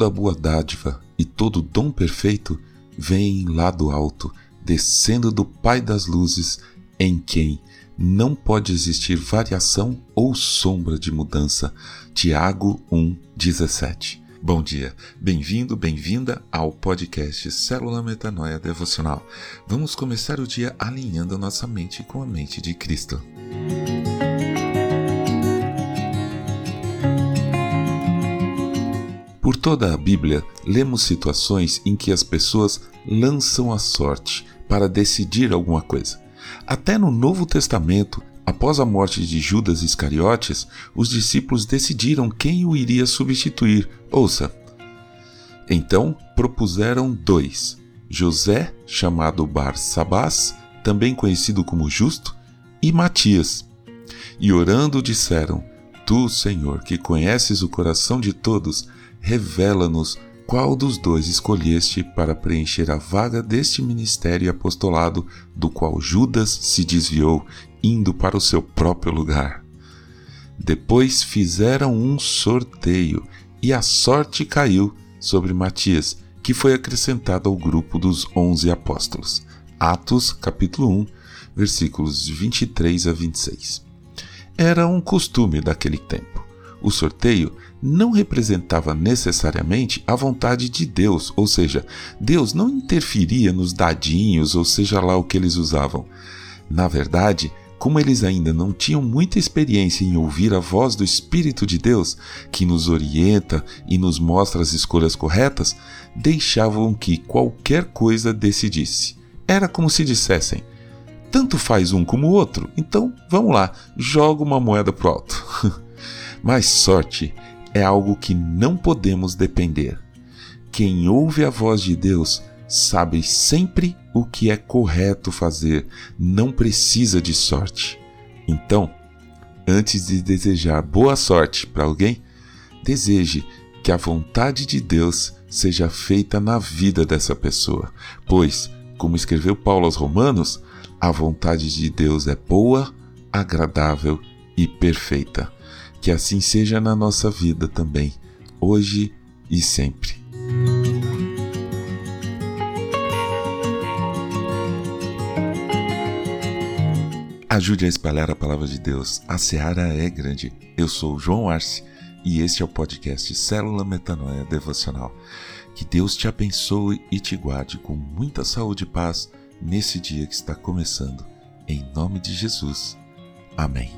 Toda boa dádiva e todo dom perfeito vem lá do alto, descendo do Pai das luzes, em quem não pode existir variação ou sombra de mudança. Tiago 1:17. Bom dia, bem-vindo, bem-vinda ao podcast Célula Metanoia Devocional. Vamos começar o dia alinhando nossa mente com a mente de Cristo. Por toda a Bíblia, lemos situações em que as pessoas lançam a sorte para decidir alguma coisa. Até no Novo Testamento, após a morte de Judas Iscariotes, os discípulos decidiram quem o iria substituir. Ouça. Então propuseram dois: José, chamado Bar-Sabás, também conhecido como Justo, e Matias. E orando disseram: Tu, Senhor, que conheces o coração de todos, revela-nos qual dos dois escolheste para preencher a vaga deste ministério e apostolado do qual Judas se desviou, indo para o seu próprio lugar. Depois fizeram um sorteio e a sorte caiu sobre Matias, que foi acrescentado ao grupo dos onze apóstolos. Atos, capítulo 1, versículos 23 a 26. Era um costume daquele tempo. O sorteio não representava necessariamente a vontade de Deus, ou seja, Deus não interferia nos dadinhos, ou seja lá o que eles usavam. Na verdade, como eles ainda não tinham muita experiência em ouvir a voz do Espírito de Deus, que nos orienta e nos mostra as escolhas corretas, deixavam que qualquer coisa decidisse. Era como se dissessem: tanto faz um como o outro, então vamos lá, joga uma moeda pro alto. Mas sorte é algo que não podemos depender. Quem ouve a voz de Deus sabe sempre o que é correto fazer, não precisa de sorte. Então, antes de desejar boa sorte para alguém, deseje que a vontade de Deus seja feita na vida dessa pessoa, pois, como escreveu Paulo aos Romanos, a vontade de Deus é boa, agradável e perfeita. Que assim seja na nossa vida também, hoje e sempre. Ajude a espalhar a palavra de Deus. A seara é grande. Eu sou João Arce e este é o podcast Célula Metanoia Devocional. Que Deus te abençoe e te guarde com muita saúde e paz nesse dia que está começando. Em nome de Jesus. Amém.